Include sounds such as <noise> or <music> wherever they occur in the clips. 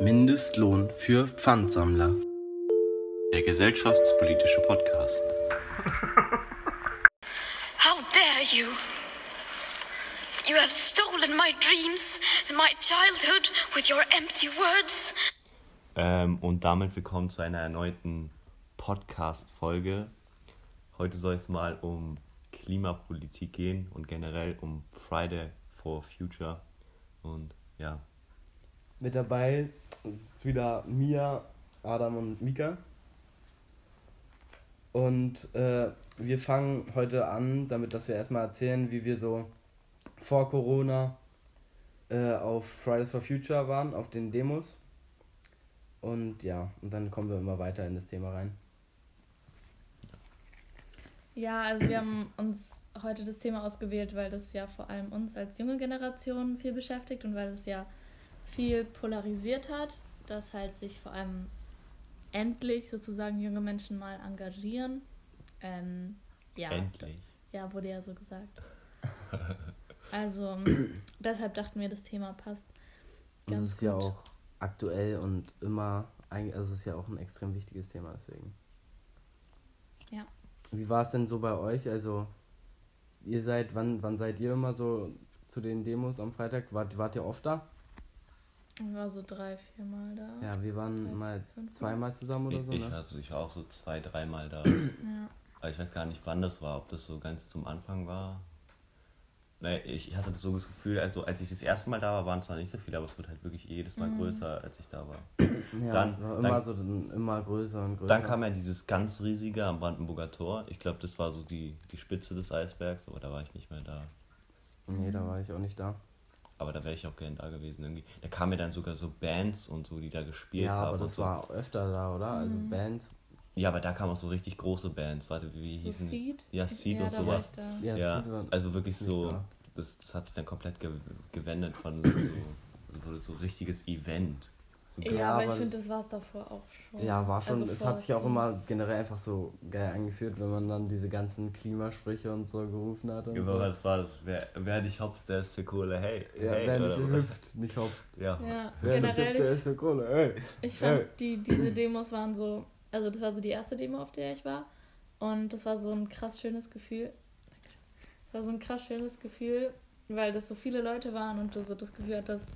Mindestlohn für Pfandsammler. Der gesellschaftspolitische Podcast. How dare you! You have stolen my dreams and my childhood with your empty words. Ähm, und damit willkommen zu einer erneuten Podcast-Folge. Heute soll es mal um Klimapolitik gehen und generell um Friday for Future. Und ja, Mit dabei ist wieder Mia, Adam und Mika. Und äh, wir fangen heute an, damit dass wir erstmal erzählen, wie wir so vor Corona äh, auf Fridays for Future waren, auf den Demos. Und ja, und dann kommen wir immer weiter in das Thema rein. Ja, also wir haben uns heute das Thema ausgewählt, weil das ja vor allem uns als junge Generation viel beschäftigt und weil es ja viel polarisiert hat, dass halt sich vor allem endlich sozusagen junge Menschen mal engagieren. Ähm, ja, endlich. ja, wurde ja so gesagt. <laughs> Also deshalb dachten wir, das Thema passt Und ganz es ist ja gut. auch aktuell und immer, eigentlich- also es ist ja auch ein extrem wichtiges Thema, deswegen. Ja. Wie war es denn so bei euch? Also, ihr seid, wann, wann seid ihr immer so zu den Demos am Freitag? Wart, wart ihr oft da? Ich war so drei, vier Mal da. Ja, wir waren Drei, mal zweimal zusammen oder Ich, so, ich, ne? war, so- ich war auch so zwei, dreimal da. <clears throat> Ja. Aber ich weiß gar nicht, wann das war. Ob das so ganz zum Anfang war. Ich hatte so das Gefühl, also als ich das erste Mal da war, waren es noch nicht so viele, aber es wird halt wirklich jedes Mal Mhm. größer, als ich da war. Ja, dann- es war dann- immer so dann immer größer und größer. Dann kam ja dieses ganz riesige am Brandenburger Tor. Ich glaube, das war so die, die Spitze des Eisbergs, aber da war ich nicht mehr da. Nee, da war ich auch nicht da. Aber da wäre ich auch gerne da gewesen irgendwie. Da kamen ja dann sogar so Bands und so, die da gespielt Ja, haben. aber und das so. war öfter da, oder? Also Mhm. Bands. Ja, aber da kamen auch so richtig große Bands. Warte, wie So hießen die? Seed? Ja, Seed ja, und sowas. Ja, Ja, Seed war- also wirklich so, da. das, das hat sich dann komplett ge gewendet von so, also wurde so richtiges Event. So Ja, Ja, aber ich finde, das- war es davor auch schon. Ja, war schon. Also es hat sich auch immer generell einfach so geil angefühlt, wenn man dann diese ganzen Klimasprüche und so gerufen hat. Und Ja, so. aber das war das. Wer, wer nicht hops, der ist für Kohle. Hey, Ja, hey, wer oder- nicht hüpft, nicht hops. Ja. Ja, Wer nicht hüpft, der generell, ist für Kohle. Ey. ich, ich fand, Hey. die, diese Demos waren so, also das war so die erste Demo, auf der ich war. Und das war so ein krass schönes Gefühl. Das war so ein krass schönes Gefühl, weil das so viele Leute waren und du so das Gefühl hattest,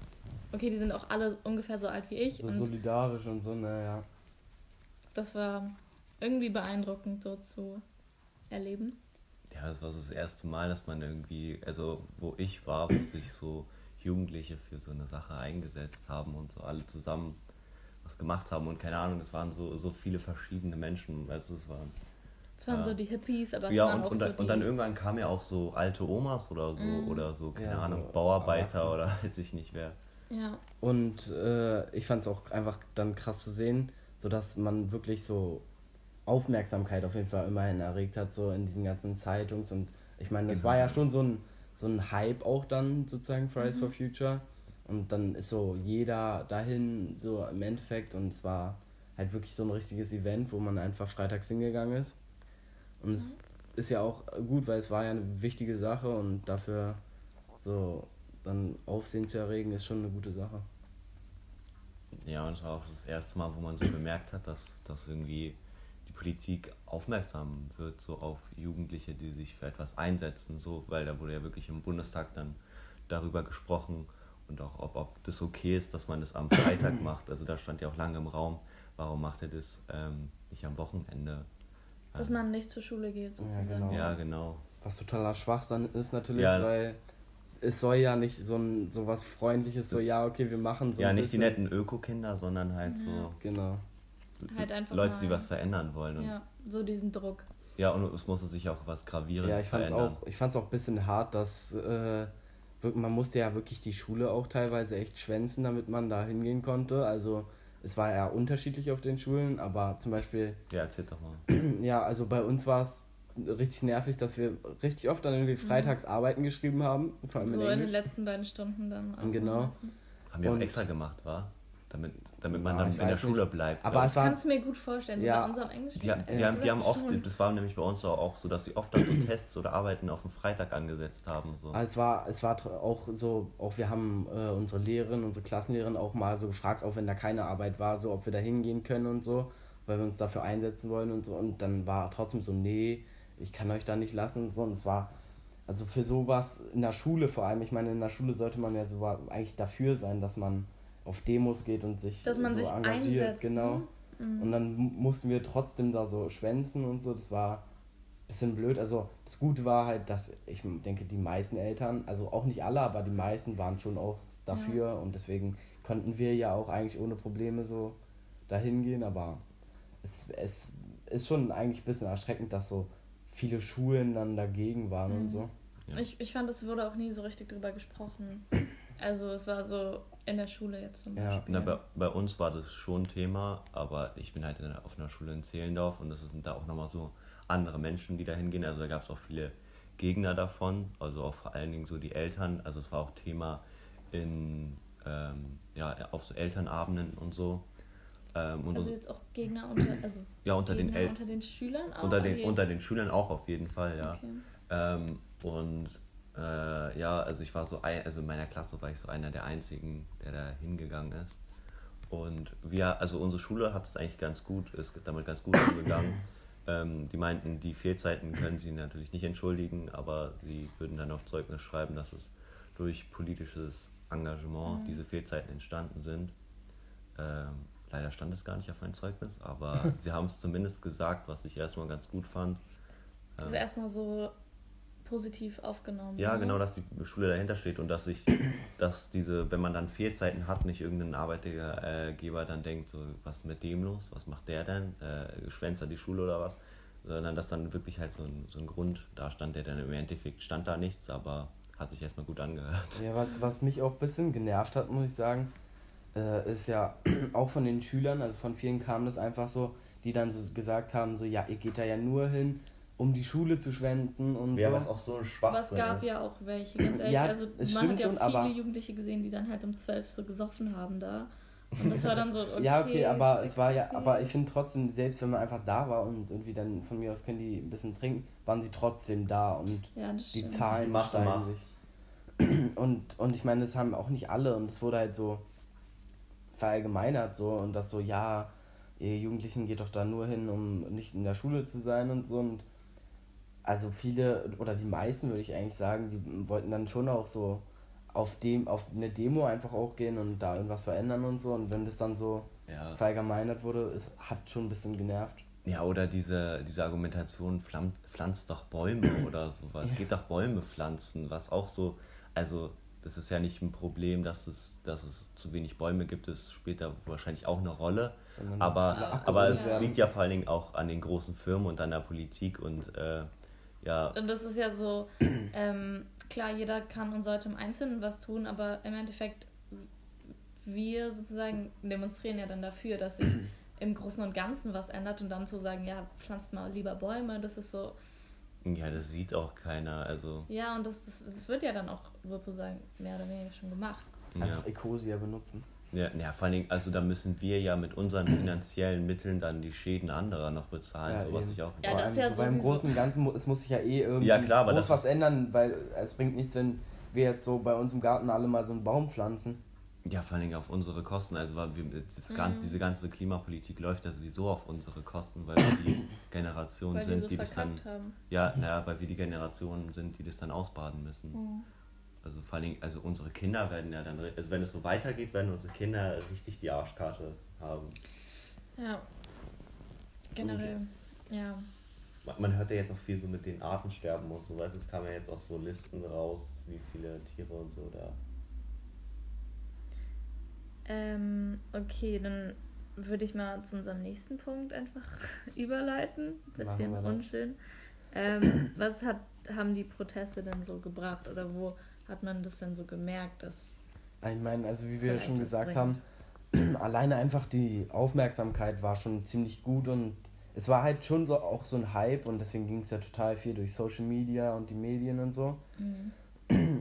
okay, die sind auch alle ungefähr so alt wie ich. So und solidarisch und so, naja. das war irgendwie beeindruckend so zu erleben. Ja, das war so das erste Mal, dass man irgendwie, also wo ich war, wo sich so Jugendliche für so eine Sache eingesetzt haben und so alle zusammen was gemacht haben und keine Ahnung, es waren so, so viele verschiedene Menschen, also es waren Es waren Ja. so die Hippies, aber es ja, waren und, auch und, so und dann irgendwann kamen ja auch so alte Omas oder so, Mhm. oder so, keine Ja, so Ahnung, Bauarbeiter Erwachsene. oder <laughs> weiß ich nicht wer. Ja, Und äh, ich fand es auch einfach dann krass zu sehen, sodass man wirklich so Aufmerksamkeit auf jeden Fall immerhin erregt hat, so in diesen ganzen Zeitungs- und ich meine, das Genau. war ja schon so ein, so ein Hype auch dann sozusagen, Fridays Mhm. for Future. Und dann ist so jeder dahin, so im Endeffekt, und es war halt wirklich so ein richtiges Event, wo man einfach freitags hingegangen ist. Und es ist ja auch gut, weil es war ja eine wichtige Sache und dafür so dann Aufsehen zu erregen, ist schon eine gute Sache. Ja, und es war auch das erste Mal, wo man so bemerkt hat, dass, dass irgendwie die Politik aufmerksam wird, so auf Jugendliche, die sich für etwas einsetzen, so, weil da wurde ja wirklich im Bundestag dann darüber gesprochen und auch, ob, ob das okay ist, dass man das am Freitag <clears throat> macht. Also da stand ja auch lange im Raum, warum macht er das ähm, nicht am Wochenende? dass Ähm, man nicht zur Schule geht sozusagen. genau. Ja, genau. Was totaler Schwachsinn ist natürlich, Ja. weil es soll ja nicht so ein so was Freundliches, so ja, okay, wir machen so ja, ein nicht die bisschen- netten Öko-Kinder, sondern halt Ja. so Genau. Halt einfach Leute, die mal- was verändern wollen. Und, ja. Ja, so diesen Druck. und es musste sich auch was Gravierendes Ja, ich fand's verändern. auch, ich fand's auch ein bisschen hart, dass äh, man musste ja wirklich die Schule auch teilweise echt schwänzen, damit man da hingehen konnte. Also es war ja unterschiedlich auf den Schulen, aber zum Beispiel, Ja, erzähl doch mal. <clears throat> ja, also bei uns war es richtig nervig, dass wir richtig oft dann irgendwie freitags Arbeiten geschrieben haben, vor allem So in in den letzten beiden Stunden dann. auch Genau. meistens. Haben wir auch Und- extra gemacht, war? damit, damit man ja, dann in der Schule nicht. bleibt. Aber es war, ich kann es mir gut vorstellen, ja, bei unserem Englisch. Die, die, die, haben, die haben oft, das war nämlich bei uns auch so, dass sie oft dann so <clears throat> Tests oder Arbeiten auf den Freitag angesetzt haben. So. Also es war, es war auch so, auch wir haben äh, unsere Lehrerin, unsere Klassenlehrerin auch mal so gefragt, auch wenn da keine Arbeit war, so ob wir da hingehen können und so, weil wir uns dafür einsetzen wollen und so. Und dann war trotzdem so, nee, ich kann euch da nicht lassen so. Und es war, also für sowas in der Schule vor allem, ich meine, in der Schule sollte man ja so eigentlich dafür sein, dass man auf Demos geht und sich dass man so sich engagiert, einsetzt, genau. Ne? Mhm. Und dann mussten wir trotzdem da so schwänzen und so. Das war ein bisschen blöd. Also das Gute war halt, dass ich denke, die meisten Eltern, also auch nicht alle, aber die meisten waren schon auch dafür ja. und deswegen konnten wir ja auch eigentlich ohne Probleme so dahin gehen, aber es, es ist schon eigentlich ein bisschen erschreckend, dass so viele Schulen dann dagegen waren mhm. und so. Ja. Ich, ich fand, es wurde auch nie so richtig drüber gesprochen. <clears throat> Also es war so in der Schule jetzt zum Beispiel. Ja. Na, bei, bei uns war das schon Thema, aber ich bin halt in, auf einer Schule in Zehlendorf und es sind da auch nochmal so andere Menschen, die da hingehen. Also da gab es auch viele Gegner davon, also auch vor allen Dingen so die Eltern. Also es war auch Thema in, ähm, ja, auf so Elternabenden und so. Ähm, und also jetzt auch Gegner unter, also <clears throat> ja, unter, Gegner den El unter den Schülern auch? Unter den, unter den Schülern auch auf jeden Fall, ja. Okay. Ähm, und äh, ja, also ich war so, ein, also in meiner Klasse war ich so einer der einzigen, der da hingegangen ist. Und wir, also unsere Schule hat es eigentlich ganz gut, ist damit ganz gut umgegangen. <coughs> ähm, die meinten, die Fehlzeiten können sie natürlich nicht entschuldigen, aber sie würden dann auf Zeugnis schreiben, dass es durch politisches Engagement mhm. diese Fehlzeiten entstanden sind. Leider stand es gar nicht auf mein Zeugnis, aber <laughs> sie haben es zumindest gesagt, was ich erstmal ganz gut fand. Also ähm, erstmal so positiv aufgenommen. Ja, ne? genau, dass die Schule dahinter steht und dass sich, <clears throat> dass diese, wenn man dann Fehlzeiten hat, nicht irgendein Arbeitgeber dann denkt, so, was ist mit dem los, was macht der denn, äh, schwänzt er die Schule oder was, sondern dass dann wirklich halt so ein, so ein Grund da stand, der dann im Endeffekt stand da nichts, aber hat sich erstmal gut angehört. Ja, was, was mich auch ein bisschen genervt hat, muss ich sagen, äh, ist ja <clears throat> auch von den Schülern, also von vielen kam das einfach so, die dann so gesagt haben, so, ja, ihr geht da ja nur hin, um die Schule zu schwänzen und ja, so. was auch so schwach Aber es gab ist. ja auch welche, ganz ehrlich. ja, also man hat ja auch viele Jugendliche gesehen, die dann halt um zwölf so gesoffen haben da. Und das war dann so, okay, <laughs> Ja, okay, aber es war ja, aber ich finde trotzdem, selbst wenn man einfach da war und irgendwie dann von mir aus können die ein bisschen trinken, waren sie trotzdem da und ja, die Zahlen die steigen sich. <clears throat> Und, und ich meine, das haben auch nicht alle und es wurde halt so verallgemeinert so und das so, ja, ihr Jugendlichen geht doch da nur hin, um nicht in der Schule zu sein und so und also viele oder die meisten würde ich eigentlich sagen, die wollten dann schon auch so auf dem auf eine Demo einfach auch gehen und da irgendwas verändern und so und wenn das dann so ja. verallgemeinert wurde, es hat schon ein bisschen genervt. Ja, oder diese, diese Argumentation, pflanzt doch Bäume oder sowas, ja. geht doch Bäume pflanzen, was auch so, also das ist ja nicht ein Problem, dass es, dass es zu wenig Bäume gibt, das spielt da wahrscheinlich auch eine Rolle. aber aber es liegt ja vor allen Dingen auch an den großen Firmen und an der Politik und äh, ja. Und das ist ja so, ähm, klar, jeder kann und sollte im Einzelnen was tun, aber im Endeffekt, wir sozusagen demonstrieren ja dann dafür, dass sich im Großen und Ganzen was ändert und dann zu sagen, ja, pflanzt mal lieber Bäume, das ist so. Ja, das sieht auch keiner, also. Ja, und das, das, das wird ja dann auch sozusagen mehr oder weniger schon gemacht. Einfach ja. Ecosia benutzen. Ja, ja, vor allen Dingen, also da müssen wir ja mit unseren finanziellen Mitteln dann die Schäden anderer noch bezahlen, ja, so was ich auch ja, das ist ja so beim Großen und Ganzen, es muss sich ja eh irgendwie ja, klar, groß was ändern, weil es bringt nichts, wenn wir jetzt so bei uns im Garten alle mal so einen Baum pflanzen. Ja, vor allen Dingen auf unsere Kosten. Also weil wir, mhm. diese ganze Klimapolitik läuft ja sowieso auf unsere Kosten, weil wir die <coughs> Generation weil sind, die, so die das dann. Haben. Ja, naja, weil wir die Generation sind, die das dann ausbaden müssen. Mhm. Also vor allem, also unsere Kinder werden ja dann, also wenn es so weitergeht, werden unsere Kinder richtig die Arschkarte haben. Ja. Generell, und, ja. Man hört ja jetzt auch viel so mit den Artensterben und so, weißt es kamen ja jetzt auch so Listen raus, wie viele Tiere und so da. Ähm, okay, dann würde ich mal zu unserem nächsten Punkt einfach <laughs> überleiten. Bisschen unschön. Ähm, <clears throat> was hat, haben die Proteste denn so gebracht oder wo hat man das denn so gemerkt, dass. Ich meine, also wie wir schon gesagt bringt. haben, <clears throat> alleine einfach die Aufmerksamkeit war schon ziemlich gut und es war halt schon so auch so ein Hype und deswegen ging es ja total viel durch Social Media und die Medien und so. Mhm.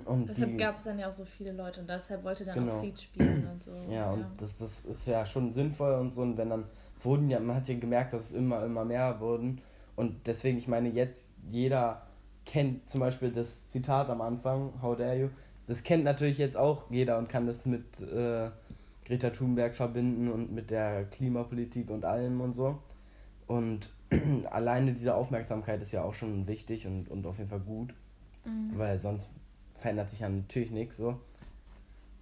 Und deshalb gab es dann ja auch so viele Leute und deshalb wollte dann genau. auch Seed spielen und so. Ja, ja, und das, das ist ja schon sinnvoll und so. Und wenn dann, es wurden ja, man hat ja gemerkt, dass es immer, immer mehr wurden. Und deswegen, ich meine, jetzt jeder kennt zum Beispiel das Zitat am Anfang, How dare you? Das kennt natürlich jetzt auch jeder und kann das mit äh, Greta Thunberg verbinden und mit der Klimapolitik und allem und so. Und <clears throat> alleine diese Aufmerksamkeit ist ja auch schon wichtig und, und auf jeden Fall gut, mhm. weil sonst verändert sich ja natürlich nichts so.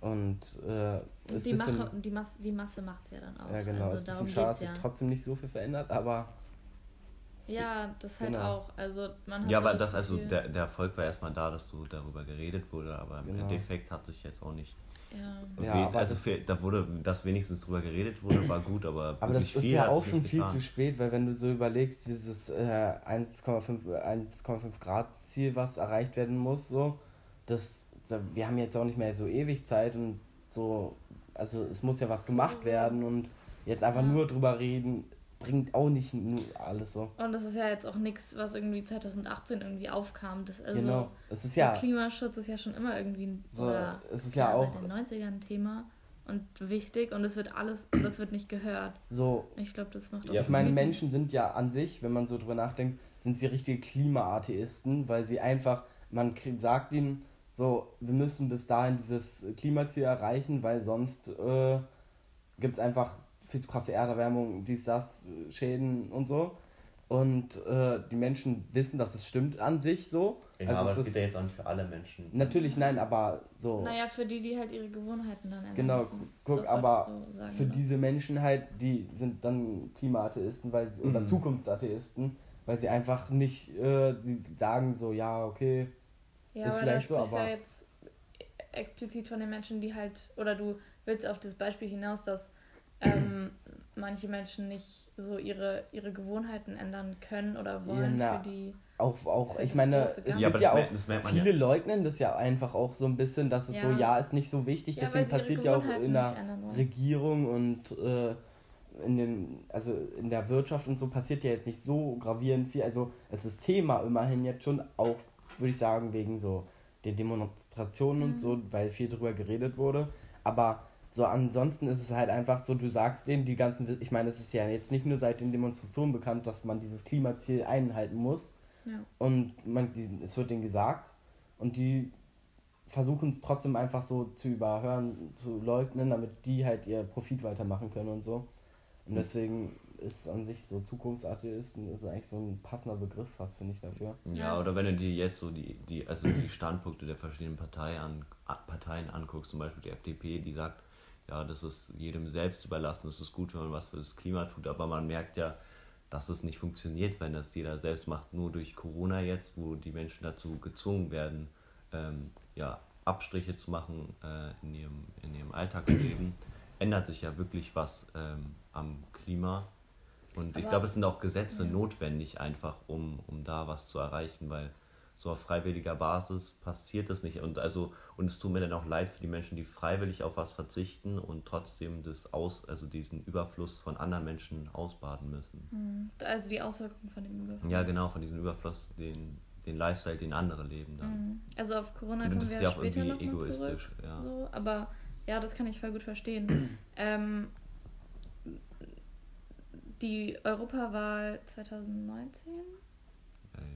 Und äh, die, bisschen, Mache, die, Masse, die Masse macht es ja dann auch. Ja, genau. Also es ist ein bisschen schade, dass sich ja. trotzdem nicht so viel verändert, aber. Ja, das halt genau. auch. Also man hat ja, aber das, also der, der Erfolg war erstmal da, dass du darüber geredet wurde, aber genau. im Endeffekt hat sich jetzt auch nicht ja. ja also für, da wurde, dass wenigstens drüber geredet wurde, war gut, aber Aber das ist ja auch schon viel zu spät, weil wenn du so überlegst, dieses äh, 1,5 Grad Ziel, was erreicht werden muss, so, das, wir haben jetzt auch nicht mehr so ewig Zeit und so, also es muss ja was gemacht werden und jetzt einfach ja. nur drüber reden, bringt auch nicht alles so. Und das ist ja jetzt auch nichts, was irgendwie 2018 irgendwie aufkam. Das, also genau, es ist ja. Klimaschutz ist ja schon immer irgendwie ein, so, es ist ja, auch seit den 90ern ein Thema und wichtig und es wird alles, das wird nicht gehört. So. Ich glaube, das macht auch ja, Ich meine, Menschen sind ja an sich, wenn man so drüber nachdenkt, sind sie richtige Klimaatheisten, weil sie einfach, man sagt ihnen so, wir müssen bis dahin dieses Klimaziel erreichen, weil sonst äh, gibt es einfach viel zu krasse Erderwärmung, dies, das, Schäden und so. Und äh, die Menschen wissen, dass es stimmt an sich so. Ja, also aber das geht ja jetzt auch nicht für alle Menschen. Natürlich, nein, aber so. Naja, für die, die halt ihre Gewohnheiten dann ändern Genau, müssen. guck, das aber so sagen, für oder? diese Menschen halt, die sind dann Klimaatheisten weil sie, oder mhm. Zukunftsatheisten, weil sie einfach nicht, äh, sie sagen so, ja, okay, ja, ist vielleicht so, aber... Ja jetzt explizit von den Menschen, die halt, oder du willst auf das Beispiel hinaus, dass ähm, <clears throat> manche Menschen nicht so ihre, ihre Gewohnheiten ändern können oder wollen ja, na, für die. Auch, auch ich meine, es ja, gibt ja auch, viele ja. leugnen das ja einfach auch so ein bisschen, dass es ja. so, ja, ist nicht so wichtig, deswegen passiert ja auch in der Regierung und äh, in den, also in der Wirtschaft und so passiert ja jetzt nicht so gravierend viel. Also es ist Thema immerhin jetzt schon auch, würde ich sagen, wegen so der Demonstrationen mhm. und so, weil viel drüber geredet wurde. Aber so, ansonsten ist es halt einfach so, du sagst denen die ganzen, ich meine, es ist ja jetzt nicht nur seit den Demonstrationen bekannt, dass man dieses Klimaziel einhalten muss. Ja. Und man, die, es wird denen gesagt. Und die versuchen es trotzdem einfach so zu überhören, zu leugnen, damit die halt ihr Profit weitermachen können und so. Und hm. deswegen ist an sich so Zukunftsatheisten ist eigentlich so ein passender Begriff fast, finde ich dafür. Ja, oder wenn du dir jetzt so die, die, also die Standpunkte der verschiedenen Partei an, Parteien anguckst, zum Beispiel die FDP, die sagt, ja, das ist jedem selbst überlassen, es ist gut, wenn man was für das Klima tut, aber man merkt ja, dass es nicht funktioniert, wenn das jeder selbst macht. Nur durch Corona jetzt, wo die Menschen dazu gezwungen werden, ähm, ja, Abstriche zu machen äh, in, ihrem, in ihrem Alltagsleben, ändert sich ja wirklich was ähm, am Klima. Und ich glaube, es sind auch Gesetze ja. notwendig, einfach um, um da was zu erreichen, weil so auf freiwilliger Basis passiert das nicht. Und also, und es tut mir dann auch leid für die Menschen, die freiwillig auf was verzichten und trotzdem das aus, also diesen Überfluss von anderen Menschen ausbaden müssen. Hm. Also die Auswirkungen von dem Überfluss. Ja, genau, von diesem Überfluss, den, den Lifestyle, den andere leben dann. Hm. Also auf Corona kommen wir ja auch später noch egoistisch, zurück, ja. So, aber ja, das kann ich voll gut verstehen. <clears throat> ähm, die Europawahl 2019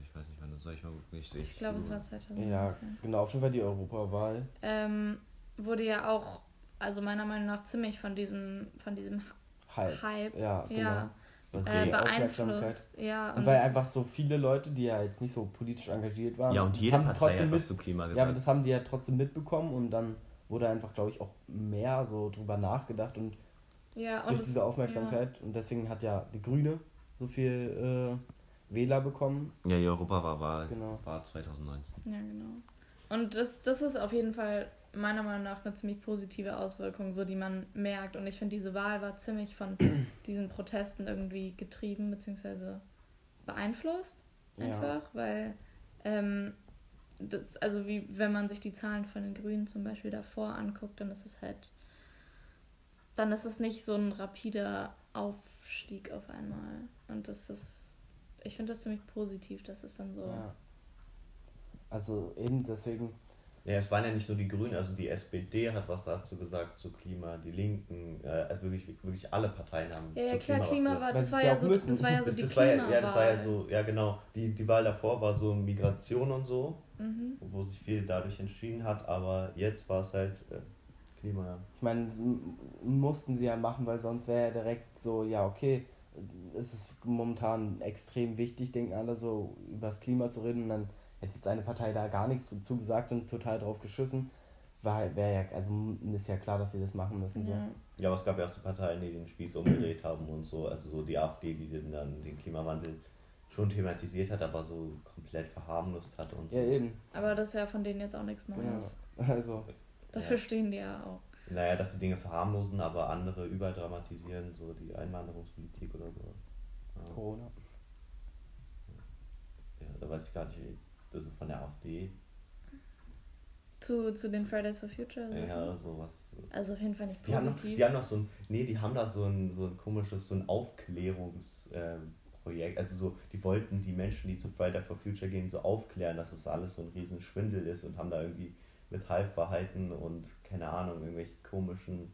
ich weiß nicht, wann das soll ich mal nicht Ich, ich glaube, es war 2019. Ja, genau, auf jeden Fall die Europawahl. Ähm, wurde ja auch, also meiner Meinung nach, ziemlich von diesem, von diesem Hype, Hype ja, genau. ja, äh, beeinflusst. Ja, und, und weil einfach so viele Leute, die ja jetzt nicht so politisch engagiert waren, ja, und jede haben Partei trotzdem mit, zu Klima gesagt. Ja, aber das haben die ja trotzdem mitbekommen und dann wurde einfach, glaube ich, auch mehr so drüber nachgedacht und ja, durch diese Aufmerksamkeit. Ja. Und deswegen hat ja die Grüne so viel äh, Wähler bekommen. Ja, die Europawahl genau. war 2019. Ja, genau. Und das, das ist auf jeden Fall meiner Meinung nach eine ziemlich positive Auswirkung, so die man merkt. Und ich finde, diese Wahl war ziemlich von <clears throat> diesen Protesten irgendwie getrieben bzw. beeinflusst. Einfach, ja. weil ähm, das, also wie wenn man sich die Zahlen von den Grünen zum Beispiel davor anguckt, dann ist es halt, dann ist es nicht so ein rapider Aufstieg auf einmal. Und das ist ich finde das ziemlich positiv, dass es dann so. Ja. Also eben deswegen, Ja, es waren ja nicht nur die Grünen, also die SPD hat was dazu gesagt zu Klima, die Linken, äh, also wirklich, wirklich alle Parteien haben Ja, ja zu klar, Klima was war, das war ja, so, das war ja so das, die das war ja, Klimawahl. ja, das war ja so, ja genau, die, die Wahl davor war so Migration und so, Mhm. wo sich viel dadurch entschieden hat, aber jetzt war es halt äh, Klima. ja. Ich meine, mussten sie ja machen, weil sonst wäre ja direkt so, ja, okay, es ist momentan extrem wichtig, denken alle so, über das Klima zu reden und dann hätte jetzt eine Partei da gar nichts zu gesagt und total drauf geschissen. War, wäre ja, also ist ja klar, dass sie das machen müssen. So. Ja. Ja, aber es gab ja auch so Parteien, die den Spieß umgedreht haben und so, also so die AfD, die den dann den Klimawandel schon thematisiert hat, aber so komplett verharmlost hat und so. Ja, eben. Aber das ist ja von denen jetzt auch nichts Neues. Ja. Also, Dafür Ja. stehen die ja auch. Naja, dass die Dinge verharmlosen, aber andere überdramatisieren, so die Einwanderungspolitik oder so. Ja, Corona. ja, da weiß ich gar nicht, wie- also von der AfD, Zu, zu den Fridays for Future. Sachen. ja, sowas. Also auf jeden Fall nicht Die haben, noch, positiv. die haben noch so ein, nee, die haben da so ein, so ein komisches, so ein Aufklärungsprojekt. also so, die wollten die Menschen, die zu Friday for Future gehen, so aufklären, dass das alles so ein riesen Schwindel ist und haben da irgendwie mit Halbwahrheiten und keine Ahnung, irgendwelche komischen,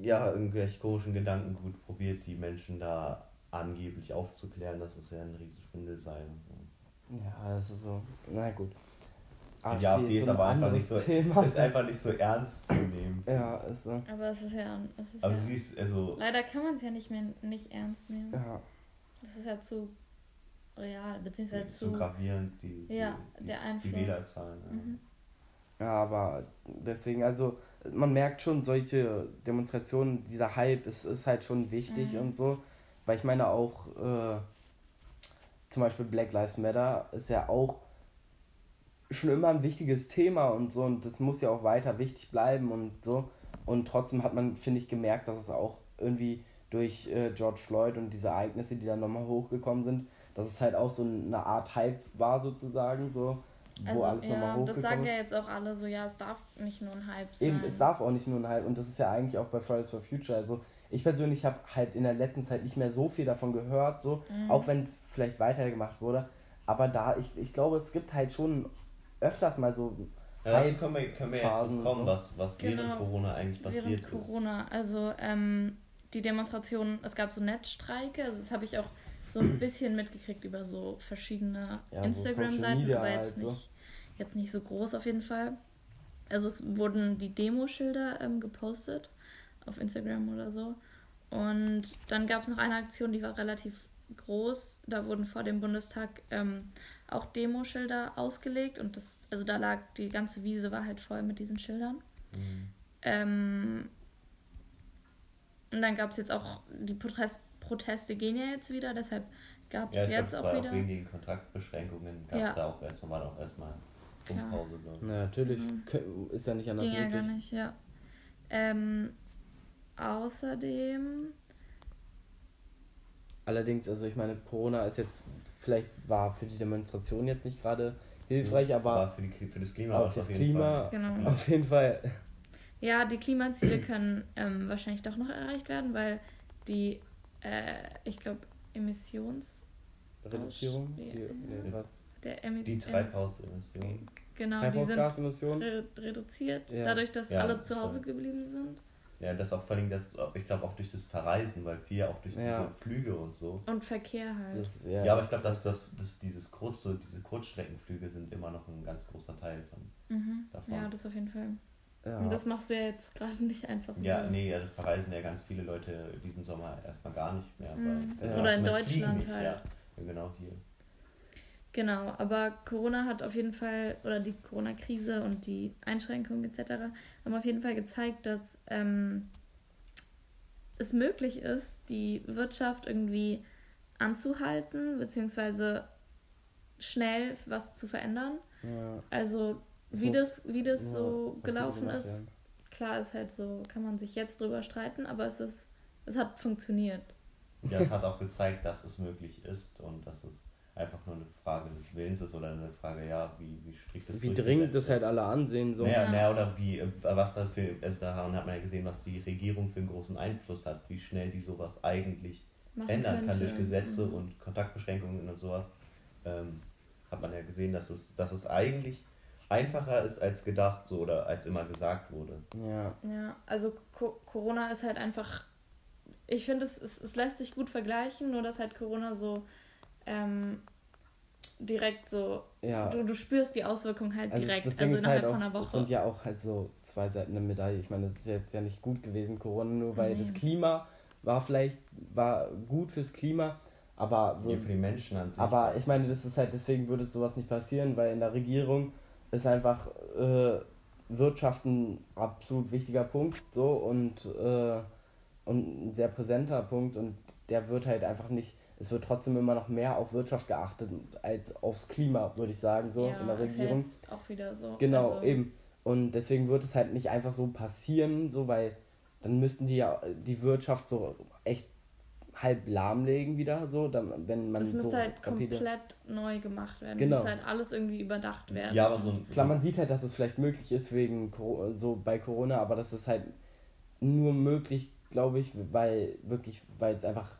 ja, irgendwelche komischen Gedankengut probiert, die Menschen da angeblich aufzuklären, dass es ja ein riesen Schwindel sei. Ja, das ist so. Na gut. die AfD ist ein aber einfach nicht so, Thema. <laughs> ist einfach nicht so ernst zu nehmen. Ja, ist so. Aber es ist ja. Es ist Aber ja siehst, also, leider kann man es ja nicht mehr nicht ernst nehmen. Ja. Das ist ja zu real, beziehungsweise zu zu. gravierend die, die, Ja, die, der die. Wählerzahlen. Ja. Mhm. Ja, aber deswegen, also man merkt schon, solche Demonstrationen, dieser Hype ist, ist halt schon wichtig Mhm. und so. Weil ich meine auch, äh, zum Beispiel Black Lives Matter ist ja auch schon immer ein wichtiges Thema und so und das muss ja auch weiter wichtig bleiben und so. Und trotzdem hat man, finde ich, gemerkt, dass es auch irgendwie durch äh, George Floyd und diese Ereignisse, die dann nochmal hochgekommen sind, dass es halt auch so eine Art Hype war sozusagen, so, wo Also, alles nochmal ja, hochgekommen das ist. sagen ja jetzt auch alle so, ja, es darf nicht nur ein Hype sein. Eben, es darf auch nicht nur ein Hype und das ist ja eigentlich auch bei Fridays for Future. Also ich persönlich habe halt in der letzten Zeit nicht mehr so viel davon gehört, so, Mhm. auch wenn es vielleicht weitergemacht wurde. Aber da, ich, ich glaube, es gibt halt schon öfters mal so Ja, dazu können wir, können wir jetzt Phasen kurz kommen, so. was, was während Genau. Corona eigentlich passiert Während ist. Corona, also ähm, die Demonstrationen, es gab so Netzstreike, also das habe ich auch so ein bisschen mitgekriegt über so verschiedene Ja, so Instagram-Seiten, Media aber jetzt halt so. nicht, jetzt nicht so groß auf jeden Fall. Also es wurden die Demoschilder ähm, gepostet auf Instagram oder so. Und dann gab es noch eine Aktion, die war relativ groß. Da wurden vor dem Bundestag ähm, auch Demoschilder ausgelegt und das, also da lag die ganze Wiese war halt voll mit diesen Schildern. Mhm. Ähm, und dann gab es jetzt auch, die Protest Proteste gehen ja jetzt wieder, deshalb gab es Ja, glaube, jetzt es auch war auch wieder. wegen den Kontaktbeschränkungen, gab es Ja. ja. auch erstmal, war auch erstmal. Rumpause, glaube ich. Na, natürlich, Mhm. ist ja nicht anders Ging ja möglich. gar nicht, ja. Ähm, außerdem, Allerdings, also ich meine, Corona ist jetzt, vielleicht war für die Demonstration jetzt nicht gerade hilfreich, aber für, die, für das Klima war es auf jeden Klima Fall. genau. auf jeden Fall. Ja, die Klimaziele können ähm, wahrscheinlich doch noch erreicht werden, weil die, äh, ich glaube, Emissions... Reduzierung? Ja. Die, nee, was? Der Emi Die Treibhausemissionen. Genau, die Treibhausgasemissionen? re reduziert, Ja. dadurch, dass Ja, alle zu Hause voll. geblieben sind. Ja, das auch vor allem, das, ich glaube auch durch das Verreisen, weil viel auch durch Ja. diese Flüge und so. Und Verkehr halt. Das, ja, Ja, aber ich glaube, dass, dass, dass dieses Kurz, so diese Kurzstreckenflüge sind immer noch ein ganz großer Teil von mhm. davon. Ja, das auf jeden Fall. Ja. Und das machst du ja jetzt gerade nicht einfach Ja, so. nee, also verreisen ja ganz viele Leute diesen Sommer erstmal gar nicht mehr. Mhm. Weil, Ja. Oder in Deutschland nicht, halt. Ja. ja, genau hier. Genau, aber Corona hat auf jeden Fall, oder die Corona-Krise und die Einschränkungen etc. haben auf jeden Fall gezeigt, dass ähm, es möglich ist, die Wirtschaft irgendwie anzuhalten, beziehungsweise schnell was zu verändern. ja. Also wie das, wie das so auf gelaufen gemacht ist, werden. klar ist halt so, kann man sich jetzt drüber streiten, aber es ist, es hat funktioniert. Ja, es hat auch gezeigt, dass es möglich ist und dass es einfach nur eine Frage des Willens ist oder eine Frage, ja, wie, wie strikt es Wie dringend das halt alle ansehen. So. Naja, Ja. naja, oder wie, äh, was da für, also daran hat man ja gesehen, was die Regierung für einen großen Einfluss hat, wie schnell die sowas eigentlich Machen ändern kann könnte. durch Gesetze Mhm. und Kontaktbeschränkungen und sowas. Ähm, hat man ja gesehen, dass es, dass es eigentlich einfacher ist als gedacht so oder als immer gesagt wurde. Ja. Ja, also Co Corona ist halt einfach, ich finde, es, es, es lässt sich gut vergleichen, nur dass halt Corona so ähm, direkt so, Ja. du, du spürst die Auswirkung halt Also direkt, das Ding also ist innerhalb halt von auch, einer es Woche. sind ja auch halt so zwei Seiten der Medaille. Ich meine, das ist jetzt ja nicht gut gewesen, Corona, nur weil Nee. das Klima war vielleicht, war gut fürs Klima, aber so Nee, für die Menschen an sich. Aber ich meine, das ist halt, deswegen würde sowas nicht passieren, weil in der Regierung ist einfach äh, Wirtschaft ein absolut wichtiger Punkt so und, äh, und ein sehr präsenter Punkt und der wird halt einfach nicht, es wird trotzdem immer noch mehr auf Wirtschaft geachtet als aufs Klima, würde ich sagen, so ja, in der ist Regierung. jetzt auch wieder so. Genau, also, eben. Und deswegen wird es halt nicht einfach so passieren, so weil dann müssten die ja die Wirtschaft so echt halb lahmlegen wieder, so, dann, wenn man Es so müsste halt rapide- komplett neu gemacht werden. Genau. Es müsste halt alles irgendwie überdacht werden. ja, aber so ein. Klar, man sieht halt, dass es vielleicht möglich ist wegen so bei Corona, aber das ist halt nur möglich, glaube ich, weil wirklich, weil es einfach,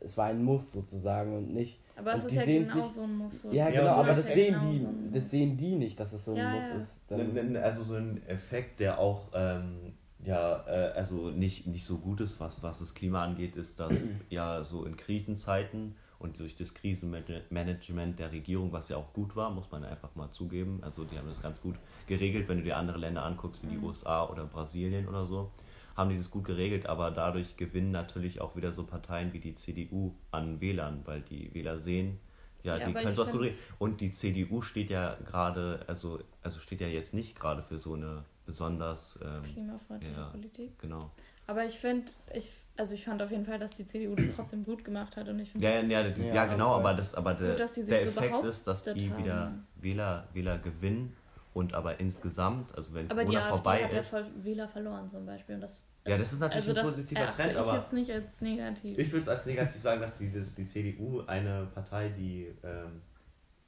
es war ein Muss sozusagen und nicht. aber es ist die ja genau nicht- so ein Muss. So. Ja, Ja, genau, so aber das sehen Genau die, so das sehen die nicht, dass es so ein Ja, Muss ja. ist. Dann, Also so ein Effekt, der auch ähm, ja, äh, also nicht, nicht so gut ist, was, was das Klima angeht, ist, dass <clears throat> ja so in Krisenzeiten und durch das Krisenmanagement der Regierung, was ja auch gut war, muss man einfach mal zugeben, also die haben das ganz gut geregelt, wenn du dir andere Länder anguckst, wie die USA oder Brasilien oder so, haben die das gut geregelt, aber dadurch gewinnen natürlich auch wieder so Parteien wie die CDU an Wählern, weil die Wähler sehen, ja, Ja, die können sowas gut regeln. Und die CDU steht ja gerade, also, also steht ja jetzt nicht gerade für so eine besonders, ähm, Klimafreundliche Ja. Politik. genau. Aber ich finde, ich, also ich fand auf jeden Fall, dass die CDU das trotzdem gut gemacht hat und ich finde Ja, ja, ja, das, Ja, ja, genau, aber, das, aber der, Gut, die der so Effekt ist, dass die haben. wieder Wähler, Wähler gewinnen und aber insgesamt, also wenn aber die Corona AfD vorbei hat ja ist, voll Wähler verloren zum Beispiel. Und das, Ja, das ist natürlich also ein positiver Trend, ich aber- jetzt nicht als negativ. ich würde es als negativ sagen, dass die, das, die CDU eine Partei, die ähm,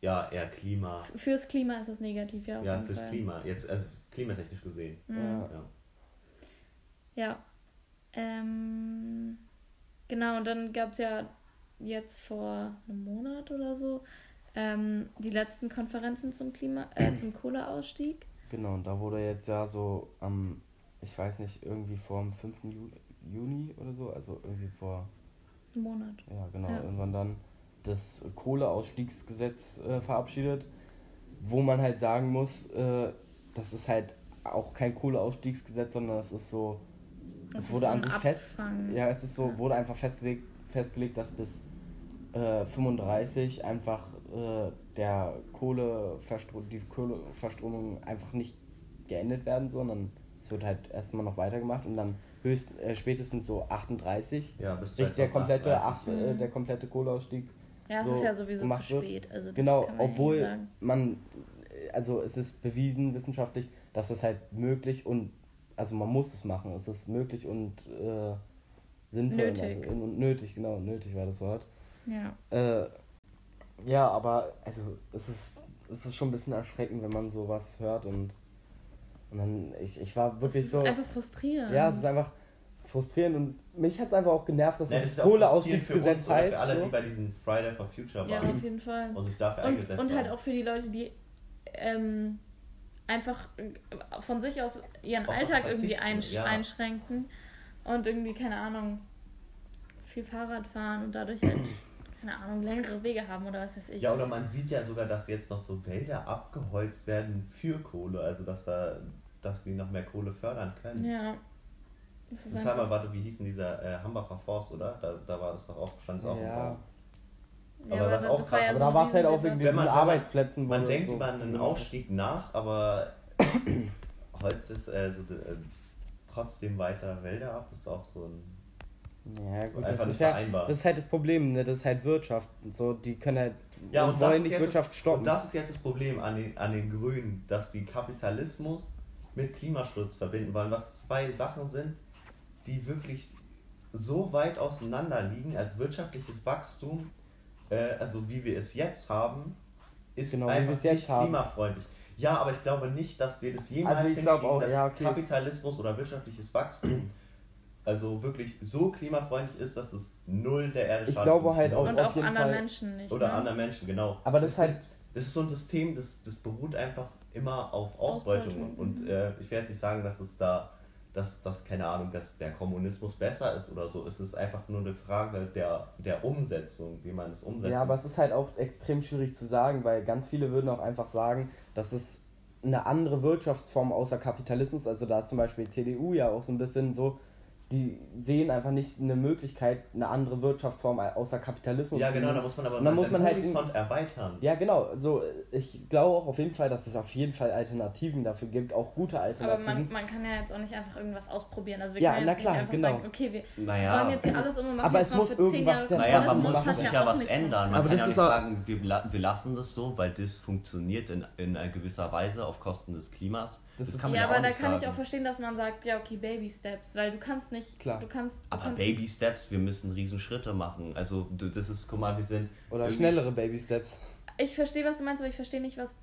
ja eher Klima, Fürs Klima ist das negativ, ja. auf ja, jeden fürs Fall. Klima, jetzt also klimatechnisch gesehen. Mhm. ja. Ja. Ja. Ähm, genau, und dann gab es ja jetzt vor einem Monat oder so ähm, die letzten Konferenzen zum Klima, äh, <clears throat> zum Kohleausstieg. Genau, und da wurde jetzt ja so am, ich weiß nicht, irgendwie vor dem 5. Ju Juni oder so, also irgendwie vor, Einen Monat. ja genau, Ja. irgendwann dann das Kohleausstiegsgesetz äh, verabschiedet, wo man halt sagen muss, äh, das ist halt auch kein Kohleausstiegsgesetz, sondern es ist so, Das es wurde an sich fest, Abfang. ja, es ist so, Ja. wurde einfach festgelegt, festgelegt dass bis äh, 35 einfach äh, der Kohleverstro die Kohleverstromung einfach nicht geendet werden, sondern es wird halt erstmal noch weitergemacht und dann höchst, äh, spätestens so 38 Ja, bis der komplette, 2038. ach, äh, der komplette Kohleausstieg Ja, es so ist ja sowieso zu spät. Also das Genau, kann man ja obwohl sagen. man, also es ist bewiesen wissenschaftlich, dass es halt möglich und, also man muss es machen, es ist möglich und äh, sinnvoll Nötig. Also, und nötig, genau, nötig war das Wort. Ja. Äh, ja, aber also es ist, es ist schon ein bisschen erschreckend, wenn man sowas hört und, und dann, ich, ich war Das wirklich ist so, einfach frustrierend. ja, es ist einfach frustrierend und mich hat es einfach auch genervt, dass Ja, das ist ja uns Kohleausstiegsgesetz heißt. Für alle, die So. bei diesem Friday for Future ja, waren auf jeden Fall. und sich dafür Und, eingesetzt und halt haben. auch für die Leute, die ähm, einfach von sich aus ihren Auf Alltag irgendwie einsch ja. einschränken und irgendwie, keine Ahnung, viel Fahrrad fahren und dadurch halt, keine Ahnung, längere Wege haben oder was weiß ich. Ja, oder man sieht ja sogar, dass jetzt noch so Wälder abgeholzt werden für Kohle, also dass da, dass die noch mehr Kohle fördern können. Ja. Das ist Das war mal, einfach, warte, wie hieß denn dieser äh, Hambacher Forst, oder? Da, da war das doch auch, stand es auch im Ja. Raum. Ja, aber was das auch war krass ja ist, Aber so da war es halt auch wegen man- man- Arbeitsplätzen. Man wo denkt so, über einen Ausstieg nach, aber Holz ist äh, so, äh, trotzdem weiter Wälder ab, ist auch so ein. Ja, gut, Einfach das nicht ist ja, vereinbar. das ist halt das Problem, ne? das ist halt Wirtschaft. Und so, die können halt Ja, und wollen ist nicht jetzt Wirtschaft das, stoppen. Und das ist jetzt das Problem an den, an den Grünen, dass sie Kapitalismus mit Klimaschutz verbinden wollen, was zwei Sachen sind, die wirklich so weit auseinander liegen. als wirtschaftliches Wachstum, äh, also wie wir es jetzt haben, ist Genau, einfach nicht haben. klimafreundlich. Ja, aber ich glaube nicht, dass wir das jemals Also ich hinkriegen, auch, dass ja, okay. Kapitalismus oder wirtschaftliches Wachstum also wirklich so klimafreundlich ist, dass es null der Erde Ich schadet. glaube halt auch- Und auf auch jeden anderen Fall- Menschen nicht. Oder ne? anderen Menschen, genau. Aber das ist halt, Das ist so ein System, das, das beruht einfach immer auf Ausbeutung. Und äh, ich werde jetzt nicht sagen, dass es da, dass, dass, keine Ahnung, dass der Kommunismus besser ist oder so. Es ist einfach nur eine Frage der, der Umsetzung, wie man es umsetzt. Ja, aber es ist halt auch extrem schwierig zu sagen, weil ganz viele würden auch einfach sagen, dass es eine andere Wirtschaftsform außer Kapitalismus, also da ist zum Beispiel CDU ja auch so ein bisschen so, die sehen einfach nicht eine Möglichkeit, eine andere Wirtschaftsform außer Kapitalismus Ja, genau, da muss man aber dann muss man halt Horizont erweitern. Ja, genau. So, ich glaube auch auf jeden Fall, dass es auf jeden Fall Alternativen dafür gibt, auch gute Alternativen. Aber man, man kann ja jetzt auch nicht einfach irgendwas ausprobieren. Also wir ja, können na jetzt klar, nicht einfach genau. sagen, okay, wir naja. wollen jetzt hier alles um und machen Aber jetzt es mal muss für zehn irgendwas Jahre Naja, man muss sich ja was ändern. Man Aber kann das ja ist nicht auch- sagen, wir, wir lassen das so, weil das funktioniert in, in einer gewisser Weise auf Kosten des Klimas. Das Das, kann man Ja, ja, aber da kann ich auch verstehen, dass man sagt, ja, okay, Baby Steps, weil du kannst nicht, Klar. du kannst, du Aber kannst Baby Steps, wir müssen riesen Schritte machen. Also du- das ist, guck mal, wir sind Oder schnellere Baby-Steps. Ich verstehe, was du meinst, aber ich verstehe nicht, was,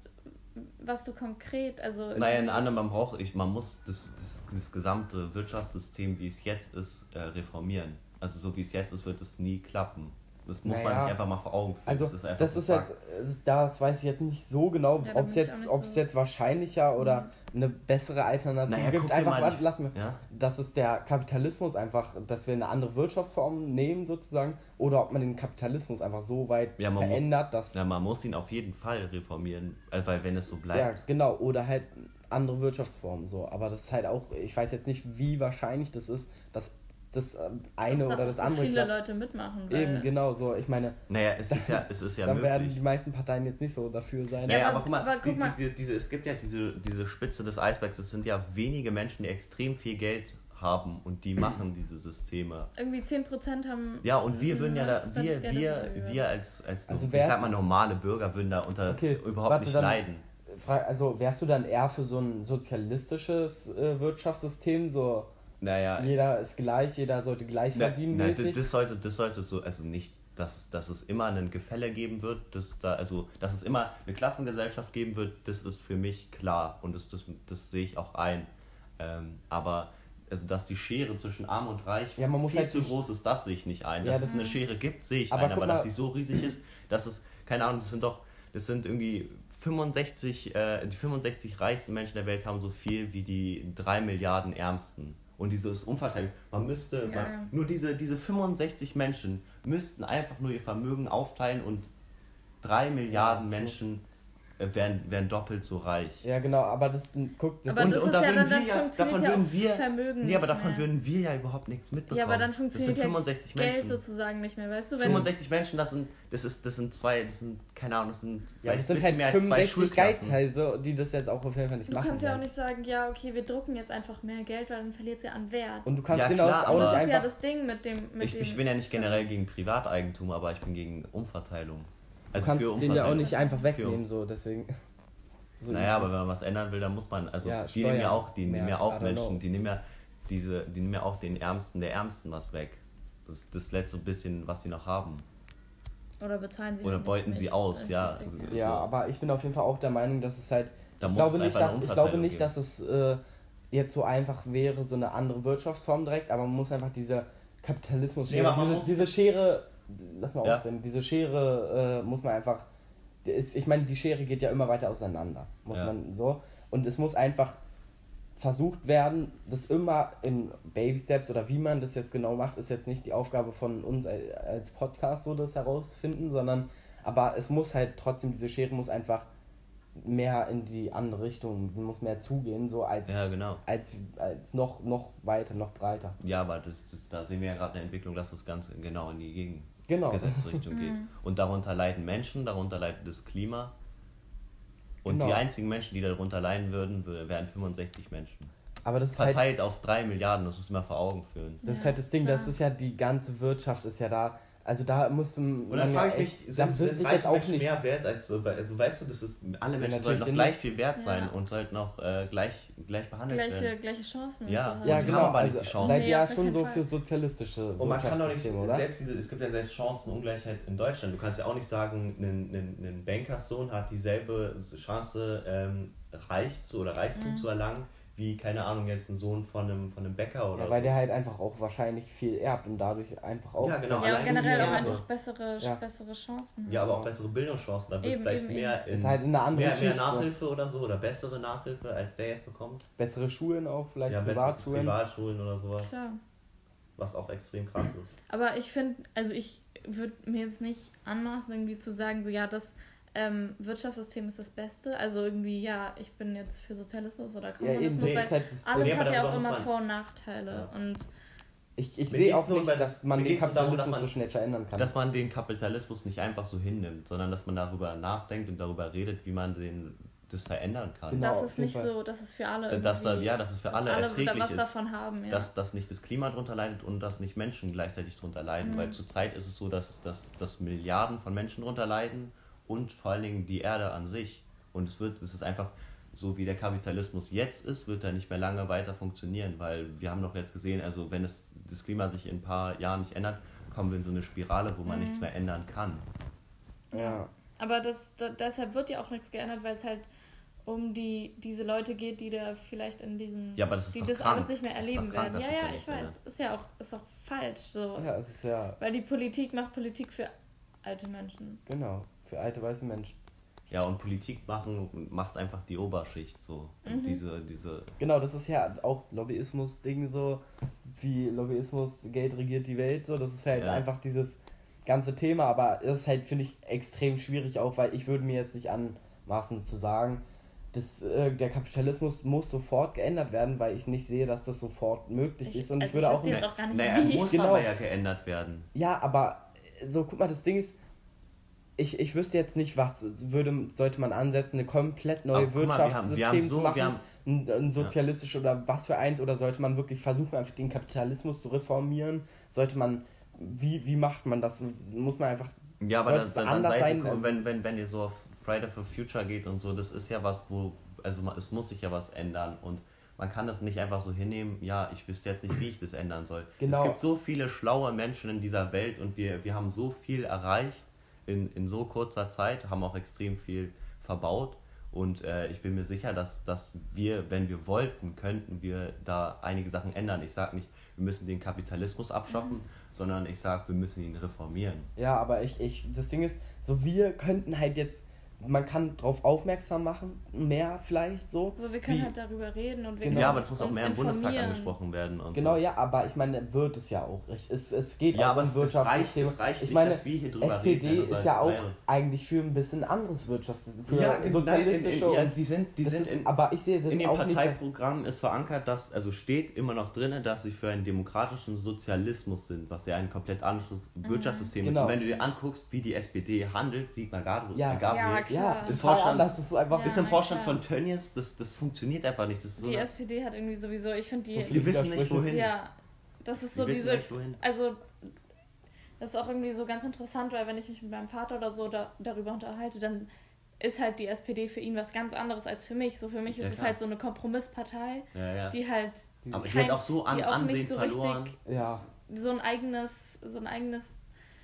was du konkret, also... Naja, in anderen, man braucht, ich, man muss das, das, das gesamte Wirtschaftssystem, wie es jetzt ist, äh, reformieren. Also so wie es jetzt ist, wird es nie klappen. Das muss man Naja. sich einfach mal vor Augen führen. Also, das ist einfach das ist jetzt, äh, das weiß ich jetzt nicht so genau, Ja, ob es jetzt, auch nicht ob es so- jetzt wahrscheinlicher oder eine bessere Alternative Naja, gibt. Einfach, mal lass mir. Ja? dass es der Kapitalismus einfach, dass wir eine andere Wirtschaftsform nehmen sozusagen, oder ob man den Kapitalismus einfach so weit Ja, verändert, dass ja, man muss ihn auf jeden Fall reformieren, äh, weil wenn es so ja bleibt. genau oder halt andere Wirtschaftsformen so. Aber das ist halt auch, ich weiß jetzt nicht, wie wahrscheinlich das ist, dass das ähm, eine dass da oder das so andere viele klappt. Leute mitmachen, weil... Eben genau so. Ich meine, Naja, es ist ja, es ist ja <laughs> dann werden möglich. die meisten Parteien jetzt nicht so dafür sein. Naja, Ja, aber, aber- guck mal, aber guck die, mal. Diese, diese, es gibt ja diese, diese Spitze des Eisbergs, es sind ja wenige Menschen, die extrem viel Geld haben und die machen diese Systeme. Irgendwie 10% haben... Ja, und wir würden ja da, 90% wir, wir, wir als, als Also ich sag mal, normale Bürger würden da unter Okay, überhaupt warte, nicht dann- leiden. Also wärst du dann eher für so ein sozialistisches äh, Wirtschaftssystem, so Naja, jeder ist gleich, jeder sollte gleich na, verdienen na, das sollte, das sollte so, also nicht, dass, dass es immer ein Gefälle geben wird, dass da, also dass es immer eine Klassengesellschaft geben wird, das ist für mich klar und das, das, das sehe ich auch ein. Ähm, aber also dass die Schere zwischen Arm und Reich Ja, viel halt zu groß ist, das sehe ich nicht ein. Ja, Dass das- es eine Schere gibt, sehe ich Aber ein, aber dass sie so riesig ist, dass es, keine Ahnung, das sind doch, das sind irgendwie 65, äh, die 65 reichsten Menschen der Welt haben so viel wie die 3 Milliarden ärmsten. Und dieses Umverteilung, man müsste, Ja, man, nur diese, diese 65 Menschen müssten einfach nur ihr Vermögen aufteilen und 3 Milliarden Ja, Menschen wären, wären doppelt so reich. Ja, genau, aber das, guck, das Aber und das und da ja würden dann- wir ja, funktioniert davon ja würden auch wir, Vermögen nee, aber davon mehr. würden wir ja überhaupt nichts mitbekommen. Ja, aber dann das sind funktioniert 65 ja Geld Menschen. sozusagen nicht mehr, weißt du? Wenn 65 Menschen, das sind, das ist, das sind zwei, das sind, keine Ahnung, das sind ja, vielleicht das sind halt mehr als zwei 65 Schulklassen. Geizhälse, die das jetzt auch auf jeden Fall nicht Du machen kannst ja auch nicht sagen, ja, okay, wir drucken jetzt einfach mehr Geld, weil dann verliert es ja an Wert. Und du kannst Ja, den klar, auch nicht das ist ja einfach... das Ding mit dem. Mit Ich, dem ich bin ja nicht generell gegen Privateigentum, aber ich bin gegen Umverteilung. Also du kannst für den ja auch nicht einfach wegnehmen, so, deswegen... <laughs> So Naja, aber wenn man was ändern will, dann muss man, also Ja, die nehmen ja Steuern auch, die nehmen ja auch Menschen, know. die nehmen ja diese, die nehmen ja auch den Ärmsten der Ärmsten was weg. Das ist das letzte bisschen, was sie noch haben. Oder bezahlen sie Oder beuten sie aus, ja. ist richtig. Ja, so. aber ich bin auf jeden Fall auch der Meinung, dass es halt. Da ich, glaube es nicht, dass, ich glaube nicht, geben. dass es äh, jetzt so einfach wäre, so eine andere Wirtschaftsform direkt, aber man muss einfach diese Kapitalismus-Schere, Nee, diese, muss- diese Schere, lass mal Ja. ausreden, diese Schere äh, muss man einfach. Ist, ich meine, die Schere geht ja immer weiter auseinander, muss Ja. man so. Und es muss einfach versucht werden, das immer in Baby Steps oder wie man das jetzt genau macht, ist jetzt nicht die Aufgabe von uns al- als Podcast so das herausfinden, sondern aber es muss halt trotzdem, diese Schere muss einfach mehr in die andere Richtung, muss mehr zugehen, so als, Ja, genau. als, als noch, noch weiter, noch breiter. Ja, aber das, das, da sehen wir ja gerade eine Entwicklung, dass das Ganze genau in die Genau. gegengesetzte Richtung <laughs> geht. Und darunter leiden Menschen, darunter leidet das Klima. Und Genau. die einzigen Menschen, die darunter leiden würden, wär- wären 65 Menschen. Aber das ist halt, Verteilt auf 3 Milliarden, das muss man vor Augen führen. das ist Ja, halt das Ding, das klar. ist ja die ganze Wirtschaft ist ja da. Also da musst du. Und dann ja frage ich mich, sind, sind ich reiche jetzt auch Menschen nicht. mehr wert als so, also weißt du, das ist, alle Menschen sollten noch gleich viel wert sein Ja. und sollten auch äh, gleich, gleich behandelt Gleiche, werden. gleiche Chancen. Ja. und so Ja, halt. die genau. haben aber nicht Also die Chance. seid Nee, ihr ja schon so Fall. für sozialistische Und man kann doch nicht, oder? selbst diese, es gibt ja selbst Chancenungleichheit in Deutschland. Du kannst ja auch nicht sagen, ein, ein, ein Bankerssohn hat dieselbe Chance, ähm, reich zu oder Reichtum Mhm. zu erlangen, wie, keine Ahnung, jetzt ein Sohn von einem, von einem Bäcker oder Ja, weil so. der halt einfach auch wahrscheinlich viel erbt und dadurch einfach auch. Ja, genau. Ja, und generell auch einfach bessere, Ja. bessere Chancen. Ja, aber auch bessere Bildungschancen. Da wird Eben, vielleicht eben, mehr in, Ist halt in anderen mehr, mehr. Nachhilfe oder so oder bessere Nachhilfe, als der jetzt bekommt. Bessere Schulen auch, vielleicht ja, Privatschulen. Privatschulen oder sowas, Klar. was auch extrem krass ist. Aber ich finde, also ich würde mir jetzt nicht anmaßen, irgendwie zu sagen, so ja, das ähm, Wirtschaftssystem ist das Beste. Also irgendwie, ja, ich bin jetzt für Sozialismus oder Ja, eben, Kommunismus. weil ist halt alles hat ja auch immer man- Vor- und Nachteile. Ja. Und Ich, ich sehe auch nur nicht, dass das- man den darum, Kapitalismus dass man- so schnell verändern kann. Dass man den Kapitalismus nicht einfach so hinnimmt, sondern dass man darüber nachdenkt und darüber redet, wie man den, das verändern kann. Genau, das ist nicht Fall. so, dass es für alle Dass- dass da- ja, dass es für dass alle erträglich was ist. davon haben, ja. dass, dass nicht das Klima drunter leidet und dass nicht Menschen gleichzeitig drunter leiden. Mhm. Weil zurzeit ist es so, dass, dass, dass Milliarden von Menschen drunter leiden und vor allen Dingen die Erde an sich. Und es wird, es ist einfach so, wie der Kapitalismus jetzt ist, wird er nicht mehr lange weiter funktionieren, weil wir haben doch jetzt gesehen, also wenn es, das Klima sich in ein paar Jahren nicht ändert, kommen wir in so eine Spirale, wo man Mhm. nichts mehr ändern kann. ja. Aber das, da, deshalb wird ja auch nichts geändert, weil es halt um die diese Leute geht, die da vielleicht in diesen Ja, aber das ist die das krank. alles nicht mehr erleben krank, werden. Ja, ja, ich weiß. ändert. Ist ja auch ist auch falsch so. ja, es ist ja, Weil die Politik macht Politik für alte Menschen. genau, für alte weiße Menschen. Ja, und Politik machen macht einfach die Oberschicht so. Mhm. diese, diese Genau, das ist ja auch Lobbyismus-Ding so, wie Lobbyismus, Geld regiert die Welt, so, das ist halt Ja. einfach dieses ganze Thema, aber das ist halt, finde ich, extrem schwierig auch, weil ich würde mir jetzt nicht anmaßen zu sagen, dass, äh, der Kapitalismus muss sofort geändert werden, weil ich nicht sehe, dass das sofort möglich Ich- ist und ich also würde ich auch jetzt auch gar nicht, naja, wie. <laughs> muss Genau. aber ja geändert werden. Ja, aber äh, so, guck mal, das Ding ist, ich, ich wüsste jetzt nicht, was würde, sollte man ansetzen, eine komplett neue Aber wir haben- Wirtschaftssystem wir haben so- zu machen, haben- ein, ein sozialistisch oder was für eins, oder sollte man wirklich versuchen, einfach den Kapitalismus zu reformieren? Sollte man, wie, wie macht man das? Muss man einfach, Ja, aber dann, dann, anders sein? ihr, Also- wenn, wenn, wenn ihr so auf Friday for Future geht und so, das ist ja was, wo, also es muss sich ja was ändern und man kann das nicht einfach so hinnehmen, ja, ich wüsste jetzt nicht, wie ich das ändern soll. Genau. Es gibt so viele schlaue Menschen in dieser Welt und wir, wir haben so viel erreicht in, in so kurzer Zeit, haben auch extrem viel verbaut und äh, ich bin mir sicher, dass, dass wir, wenn wir wollten, könnten wir da einige Sachen ändern. Ich sage nicht, wir müssen den Kapitalismus abschaffen, sondern ich sage, wir müssen ihn reformieren. ja, aber ich, ich, das Ding ist, so wir könnten halt jetzt, man kann darauf aufmerksam machen, mehr vielleicht so. So, wir können wie, halt darüber reden und wir Genau. können Ja, aber das muss auch mehr im Bundestag angesprochen werden. Und Genau, so. ja, aber ich meine, wird es ja auch. recht. Es, es geht Ja, auch aber um es, es reicht, es reicht ich nicht, meine, dass wir hier drüber SPD reden. ist ja auch eigentlich für ein bisschen anderes Wirtschaftssystem. Für ja, in, nein, in, sozialistische in, ja, die sind, die sind ist, in, aber ich sehe das in dem auch nicht. als- Parteiprogramm ist verankert, dass, also steht immer noch drin, dass sie für einen demokratischen Sozialismus sind, was ja ein komplett anderes Wirtschaftssystem Genau. ist. Und wenn du dir anguckst, wie die SPD handelt, sieht man gerade, Ja. Gabriel, Ja, Ja, klar. ist Ist anders. Das ist einfach. Ja. ist im Vorstand klar. von Tönnies, das, das funktioniert einfach nicht. Das ist so Die eine, SPD hat irgendwie sowieso, ich finde die, So die wissen nicht, wohin. ja, das ist Die so wissen diese, nicht, wohin. also das ist auch irgendwie so ganz interessant, weil wenn ich mich mit meinem Vater oder so da, darüber unterhalte, dann ist halt die SPD für ihn was ganz anderes als für mich. So für mich Ja, ist es klar. halt so eine Kompromisspartei, Ja, ja. die halt Aber die kein- hat auch so an die auch nicht Ansehen so verloren. richtig Ja, so ein eigenes, so ein eigenes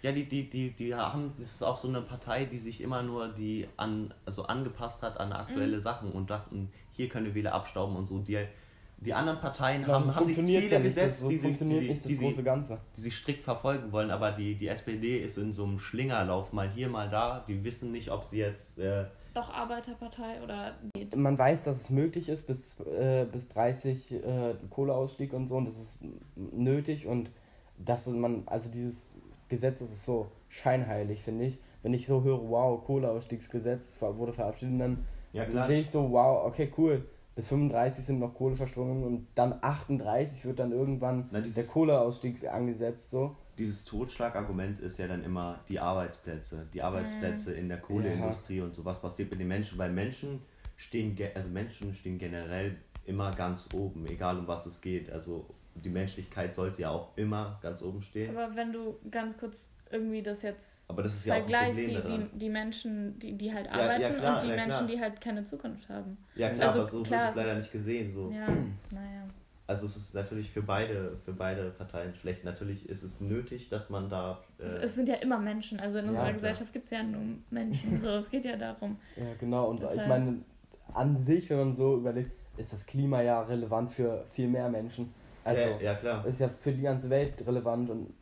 Ja, die, die, die, die haben, das ist auch so eine Partei, die sich immer nur die an, also angepasst hat an aktuelle Mhm. Sachen und dachten, hier können wir Wähler abstauben und so. Die, die anderen Parteien genau, haben, so haben sich Ziele ja gesetzt, so die, sie, die, funktioniert sie, nicht das die, große sie, Ganze. die sie strikt verfolgen wollen, aber die, die SPD ist in so einem Schlingerlauf, mal hier, mal da. Die wissen nicht, ob sie jetzt. Äh, doch Arbeiterpartei oder nee, Man weiß, dass es möglich ist, bis, äh, bis 30 äh, Kohleausstieg und so, und das ist nötig und dass man, also dieses Gesetz das ist so scheinheilig, finde ich. Wenn ich so höre, wow, Kohleausstiegsgesetz wurde verabschiedet, dann, ja, dann sehe ich so, wow, okay, cool. Bis 35 sind noch Kohleverstromungen und dann 38 wird dann irgendwann Na, der dieses- Kohleausstieg angesetzt, so. dieses Totschlagargument ist ja dann immer die Arbeitsplätze. Die Arbeitsplätze in der Kohleindustrie und so, was passiert mit den Menschen, weil Menschen stehen, ge- also Menschen stehen generell immer ganz oben, egal um was es geht. Also die Menschlichkeit sollte ja auch immer ganz oben stehen. Aber wenn du ganz kurz irgendwie das jetzt Aber das ist ja auch ein vergleichst, Problem die, die, die Menschen, die, die halt ja, arbeiten klar, und die ja, Menschen, die halt keine Zukunft haben. Ja klar, also aber so klar, wird es es leider ist- nicht gesehen. So. Ja, naja. Also es ist natürlich für beide, für beide Parteien schlecht. Natürlich ist es nötig, dass man da. Es, Äh, es sind ja immer Menschen, also in Ja, unserer. Gesellschaft gibt es ja nur Menschen. So, es geht ja darum. Ja, genau. Und Deshalb- ich meine, an sich, wenn man so überlegt, ist das Klima ja relevant für viel mehr Menschen. Also Ja, ja, klar. ist ja für die ganze Welt relevant und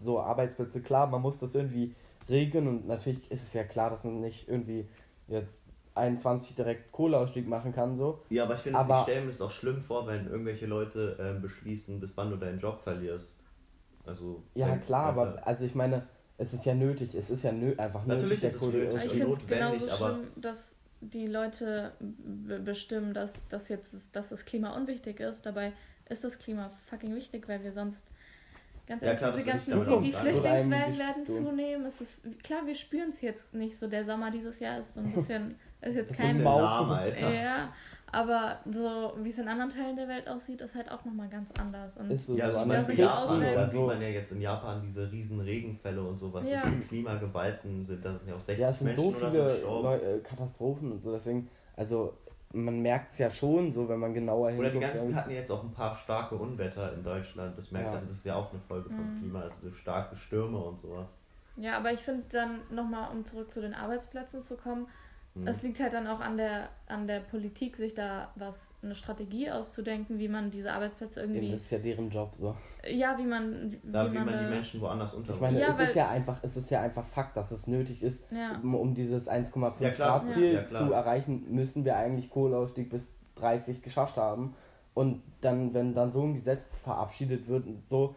so Arbeitsplätze, klar, man muss das irgendwie regeln und natürlich ist es ja klar, dass man nicht irgendwie jetzt 21 direkt Kohleausstieg machen kann, so. Ja, aber ich finde, es- ich stelle mir das auch schlimm vor, wenn irgendwelche Leute ähm, beschließen, bis wann du deinen Job verlierst. Also. Ja, klar, aber also ich meine, es ist ja nötig, es ist ja nö einfach Natürlich nötig, ist es nötig. Ich ist finde es notwendig, genauso aber- schlimm, dass die Leute be- bestimmen, dass, dass jetzt dass das Klima unwichtig ist. Dabei ist das Klima fucking wichtig, weil wir sonst ganz Ja, ehrlich, klar, diese ganzen, die, die. Flüchtlingswellen werden zunehmen. Es ist klar, wir spüren es jetzt nicht so. Der Sommer dieses Jahr ist so ein <laughs> bisschen, ist jetzt Das ist kein Mau- lahm, Alter. ja, aber so wie es in anderen Teilen der Welt aussieht, ist halt auch nochmal ganz anders. Und Ist so, Ja, so zum Beispiel sind die Küsten Japan, da sieht so. man ja jetzt in Japan diese riesen Regenfälle und so, was Ja. das für Klimagewalten sind. Da sind ja auch 60 Ja, es sind Menschen so viele äh, Katastrophen und so, deswegen, also man merkt es ja schon so, wenn man genauer Oder die hinguckt. ganzen, wir hatten jetzt auch ein paar starke Unwetter in Deutschland. Das merkt, Ja. also das ist ja auch eine Folge vom Mhm. Klima, also so starke Stürme und sowas. ja, aber ich finde dann nochmal, um zurück zu den Arbeitsplätzen zu kommen. Es liegt halt dann auch an der, an der Politik, sich da was, eine Strategie auszudenken, wie man diese Arbeitsplätze Eben, irgendwie, das ist ja deren Job so. ja, wie man, wie, Da, wie man da- die Menschen woanders Ich unterbringt. meine, Ja, es weil- ist ja einfach, es ist ja einfach Fakt, dass es nötig ist, ja, um, um dieses 1,5 Ja, klar, Grad das- Ziel ja, klar. zu erreichen, müssen wir eigentlich Kohleausstieg bis 30 geschafft haben. Und dann, wenn dann so ein Gesetz verabschiedet wird, und so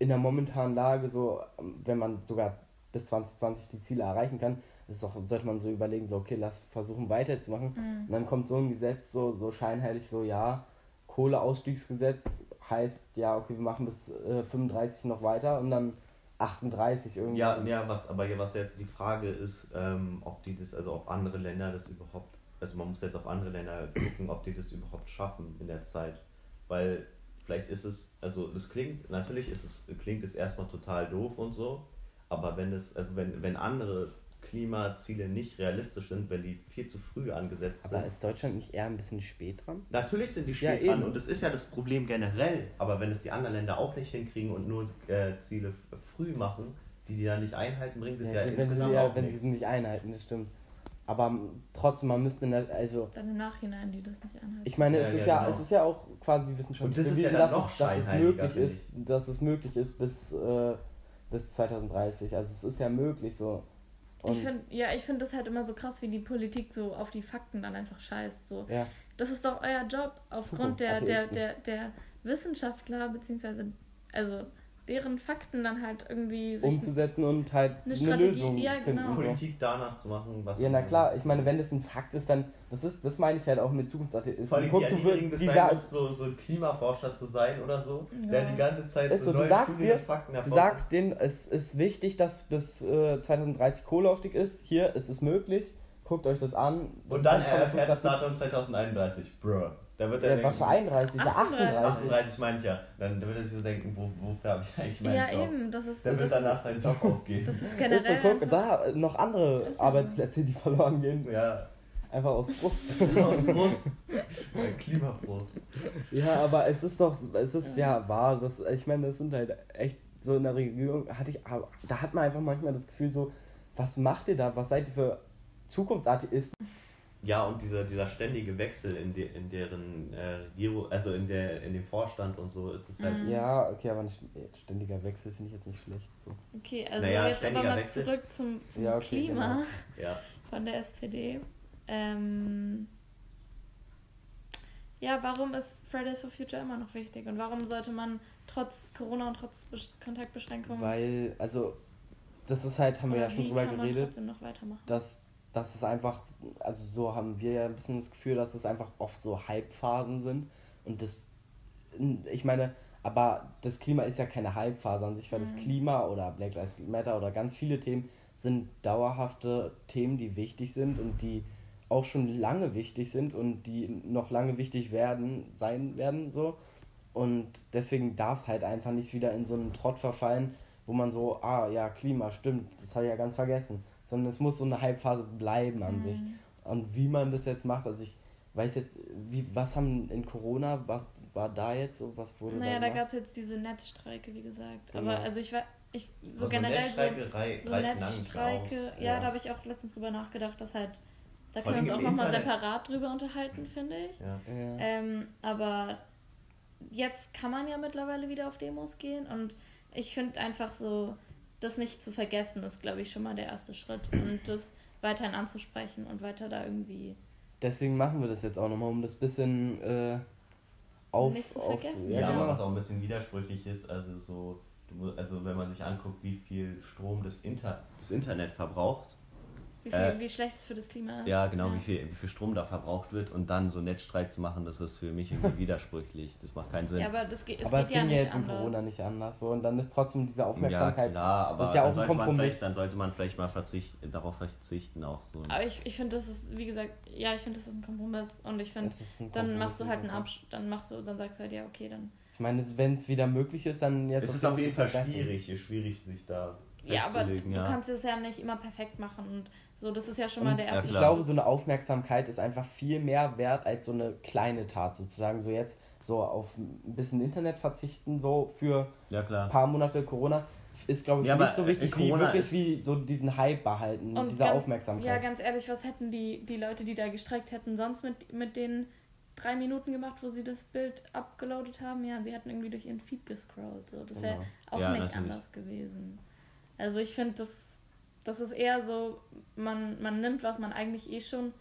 in der momentanen Lage, so wenn man sogar bis 2020 die Ziele erreichen kann, ist doch, sollte man so überlegen, so okay, lass versuchen weiterzumachen. Mhm. Und dann kommt so ein Gesetz so, so scheinheilig so, ja, Kohleausstiegsgesetz heißt, ja, okay, wir machen bis äh, 35 noch weiter und dann 38 irgendwie. Ja, ja, was, aber was jetzt die Frage ist, ähm, ob die das, also ob andere Länder das überhaupt, also man muss jetzt auf andere Länder gucken, ob die das überhaupt schaffen in der Zeit. Weil vielleicht ist es, also das klingt, natürlich ist es, klingt es erstmal total doof und so, aber wenn es, also wenn, wenn andere Klimaziele nicht realistisch sind, wenn die viel zu früh angesetzt Aber sind. ist Deutschland nicht eher ein bisschen spät dran? Natürlich sind die Ja, spät dran eben. und das ist ja das Problem generell, aber wenn es die anderen Länder auch nicht hinkriegen und nur äh, Ziele früh machen, die die dann nicht einhalten, bringt es ja, wenn sie, insgesamt ja, auch wenn nichts. sie nicht einhalten, das stimmt. Aber trotzdem, man müsste, der, also dann im Nachhinein, die das nicht anhalten. ich meine, Ja, es ist ja, ja, genau. es ist ja auch quasi wissenschaftlich das ja bewiesen, dass, es, dass es möglich ist, dass es möglich ist bis, äh, bis 2030. Also es ist ja möglich so. Und, ich finde, ja, ich finde das halt immer so krass, wie die Politik so auf die Fakten dann einfach scheißt. So. ja, Das ist doch euer Job, aufgrund der, der, der, der Wissenschaftler, beziehungsweise, also deren Fakten dann halt irgendwie sich umzusetzen und halt Eine eine, Strategie, Lösung ja, finden. genau. So. Politik danach zu machen, was. Ja, na klar, ich meine, wenn das ein Fakt ist, dann, das ist, das meine ich halt auch mit Zukunftsatheisten. Vor allem, wie Guck, du erniedrigend das wirst- sein muss, so, so Klimaforscher zu sein oder so, Ja. der die ganze Zeit Ist so so, du neue sagst Studien dir- Fakten Du sagst denen, es ist wichtig, dass bis äh, 2030 Kohleausstieg ist. Hier, es ist möglich. Guckt euch das an. Das Und dann erfährt das Datum 2031, bruh. Da wird er Ja, denken, was für 31? Ja, 38. 38. 38 meine ich ja. Dann wird er sich so denken, wo, wofür habe ich eigentlich meinen Ja, Job? eben, das ist, Der das wird ist, danach seinen Job aufgeben. das ist Ist <laughs> so, generell. guck, einfach- da noch andere Ist ja. Arbeitsplätze, die verloren gehen. Ja, Einfach aus Frust. <laughs> aus Frust. Ja, Klimafrust. ja, aber es ist doch, es ist ja wahr. Das, ich meine, das sind halt echt so in der Regierung, hatte ich, aber da hat man einfach manchmal das Gefühl so, was macht ihr da? Was seid ihr für Zukunftsatheisten? Ja, und dieser, dieser ständige Wechsel in, de, in deren äh, Regierung, also in, der, in dem Vorstand und so, ist es halt. Mhm. Ja, okay, aber ein ständiger Wechsel finde ich jetzt nicht schlecht. So. Okay, also Naja, jetzt aber ständiger mal Wechsel. zurück zum, zum Ja, okay, Klima genau. <laughs> Ja. von der SPD. Ähm, ja, warum ist Fridays for Future immer noch wichtig und warum sollte man trotz Corona und trotz Besch Kontaktbeschränkungen Weil, also, das ist halt, haben wir ja schon drüber geredet, trotzdem noch weitermachen? dass, dass es einfach, also so haben wir ja ein bisschen das Gefühl, dass es einfach oft so Halbphasen sind. Und das, ich meine, aber das Klima ist ja keine Halbphase an sich, weil das Mhm. Klima oder Black Lives Matter oder ganz viele Themen sind dauerhafte Themen, die wichtig sind und die auch schon lange wichtig sind und die noch lange wichtig werden, sein werden, so. Und deswegen darf es halt einfach nicht wieder in so einen Trott verfallen, wo man so, ah ja, Klima, stimmt, das habe ich ja ganz vergessen. Sondern es muss so eine Halbphase bleiben an sich. Mhm. Und wie man das jetzt macht, also ich weiß jetzt, wie, was haben in Corona, was war da jetzt so, was wurde Naja, da da gab es jetzt diese Netzstreike, wie gesagt. Genau. Aber also ich war, ich, so Also generell so, Netzstreike rei so reichen lange nicht Netzstreike, aus. ja, Ja. da habe ich auch letztens drüber nachgedacht, dass halt Da können wir uns auch nochmal separat drüber unterhalten, finde ich. Ja. Ja. Ähm, aber jetzt kann man ja mittlerweile wieder auf Demos gehen und ich finde einfach so, das nicht zu vergessen, ist, glaube ich, schon mal der erste Schritt. Und das weiterhin anzusprechen und weiter da irgendwie. Deswegen machen wir das jetzt auch nochmal, um das bisschen äh, auf, nicht zu vergessen. Ja, ja, aber was auch ein bisschen widersprüchlich ist, also so, also wenn man sich anguckt, wie viel Strom das, Inter das Internet verbraucht, wie, viel, äh, wie schlecht es für das Klima ist. Ja, genau, ja. Wie, viel, wie viel Strom da verbraucht wird und dann so Netzstreik zu machen, das ist für mich irgendwie <laughs> widersprüchlich. Das macht keinen Sinn. Ja, aber das, geht, aber das ging ja jetzt in Corona nicht anders. So, und dann ist trotzdem diese Aufmerksamkeit. Ja, klar, aber das ist ja auch dann, sollte man vielleicht, dann sollte man vielleicht mal verzicht, darauf verzichten. auch so. Aber ich, ich finde, das ist, wie gesagt, ja, ich finde, das ist ein Kompromiss. Und ich finde, dann machst du halt einen Absch dann machst du, dann sagst du halt, ja, okay, dann. Ich meine, wenn es wieder möglich ist, dann jetzt. Es ist auf jeden Fall schwierig, schwierig, sich da ja, aber du ja. kannst es ja nicht immer perfekt machen und so, das ist ja schon mal der erste. Ich glaube, so eine Aufmerksamkeit ist einfach viel mehr wert als so eine kleine Tat sozusagen. So jetzt so auf ein bisschen Internet verzichten, so für ja, ein paar Monate Corona, ist, glaube ich, ja, nicht so wichtig wie wirklich wie so diesen Hype behalten, und diese ganz, Aufmerksamkeit. Ja, ganz ehrlich, was hätten die, die Leute, die da gestreckt hätten, sonst mit, mit den drei Minuten gemacht, wo sie das Bild abgeloadet haben? Ja, sie hätten irgendwie durch ihren Feed gescrollt. So. Das wäre genau. auch ja, nicht natürlich. anders gewesen. Also ich finde, das das ist eher so, man, man nimmt, was man eigentlich eh schon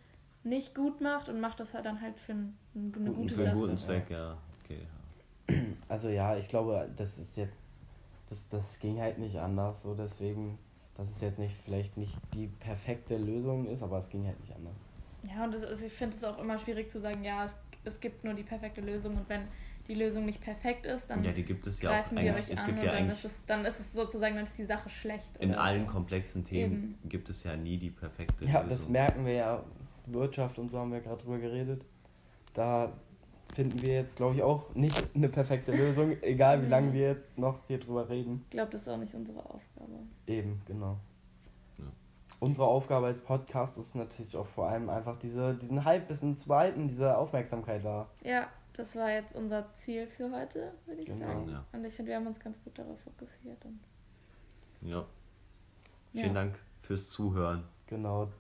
nicht gut macht und macht das halt dann halt für, ein, eine gute für Sache. Für einen guten Zweck, ja. Okay. <clears throat> Also ja, ich glaube, das ist jetzt, das, das ging halt nicht anders, so deswegen, dass es jetzt nicht vielleicht nicht die perfekte Lösung ist, aber es ging halt nicht anders. Ja, und das ist, ich finde es auch immer schwierig zu sagen, ja, es, es gibt nur die perfekte Lösung und wenn die Lösung nicht perfekt ist, dann ja, die gibt es ja greifen auch wir euch es an gibt ja dann, ist es, dann ist es sozusagen dann ist die Sache schlecht. In allen komplexen Themen Eben. gibt es ja nie die perfekte ja, Lösung. Ja, das merken wir ja. Wirtschaft und so haben wir gerade drüber geredet. Da finden wir jetzt, glaube ich, auch nicht eine perfekte Lösung, <laughs> egal wie lange wir jetzt noch hier drüber reden. Ich glaube, das ist auch nicht unsere Aufgabe. Eben, genau. Ja. Unsere Aufgabe als Podcast ist natürlich auch vor allem einfach diese, diesen Hype bisschen zu behalten, diese Aufmerksamkeit da. Ja, das war jetzt unser Ziel für heute, würde ich genau, sagen. Ja. Und ich finde, wir haben uns ganz gut darauf fokussiert. Und ja. Vielen ja. Dank fürs Zuhören. Genau.